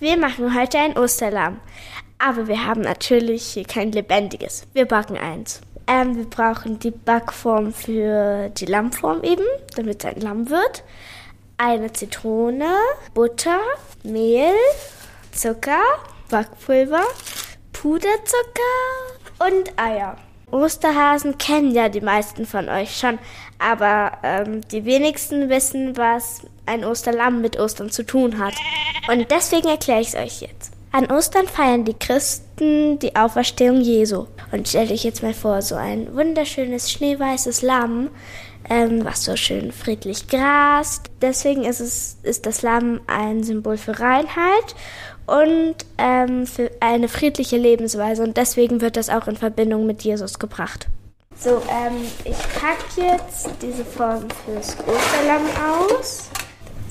Wir machen heute ein Osterlamm. Aber wir haben natürlich hier kein lebendiges. Wir backen eins. Ähm, wir brauchen die Backform für die Lammform eben, damit es ein Lamm wird. Eine Zitrone, Butter, Mehl, Zucker, Backpulver, Puderzucker und Eier. Osterhasen kennen ja die meisten von euch schon, aber ähm, die wenigsten wissen, was ein Osterlamm mit Ostern zu tun hat. Und deswegen erkläre ich es euch jetzt. An Ostern feiern die Christen die Auferstehung Jesu. Und stellt euch jetzt mal vor, so ein wunderschönes schneeweißes Lamm, ähm, was so schön friedlich grast. Deswegen ist, es, ist das Lamm ein Symbol für Reinheit und ähm, für eine friedliche Lebensweise. Und deswegen wird das auch in Verbindung mit Jesus gebracht. So, ähm, ich packe jetzt diese Form fürs Osterlamm aus.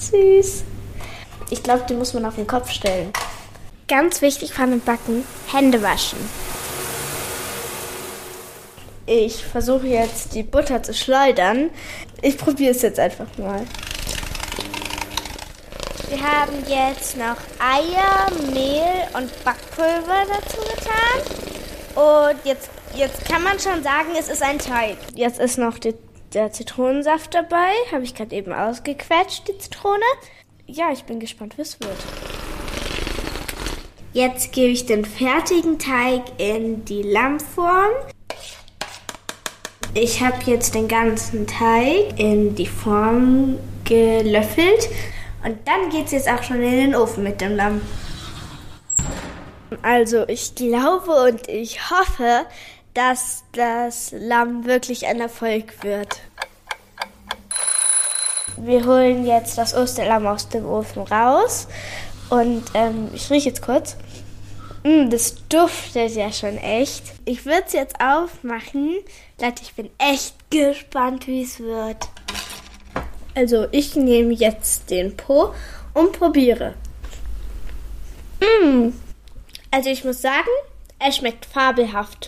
Süß. Ich glaube, die muss man auf den Kopf stellen. Ganz wichtig beim Backen, Hände waschen. Ich versuche jetzt die Butter zu schleudern. Ich probiere es jetzt einfach mal. Wir haben jetzt noch Eier, Mehl und Backpulver dazu getan. Und jetzt, jetzt kann man schon sagen, es ist ein Teig. Jetzt ist noch die, der Zitronensaft dabei. Habe ich gerade eben ausgequetscht, die Zitrone. Ja, ich bin gespannt, wie es wird. Jetzt gebe ich den fertigen Teig in die Lammform. Ich habe jetzt den ganzen Teig in die Form gelöffelt und dann geht es jetzt auch schon in den Ofen mit dem Lamm. Also ich glaube und ich hoffe, dass das Lamm wirklich ein Erfolg wird. Wir holen jetzt das Osterlamm aus dem Ofen raus und ähm, ich rieche jetzt kurz. Mm, das duftet ja schon echt. Ich würde es jetzt aufmachen. Leute, ich bin echt gespannt, wie es wird. Also ich nehme jetzt den Po und probiere. Mm. Also ich muss sagen, es schmeckt fabelhaft.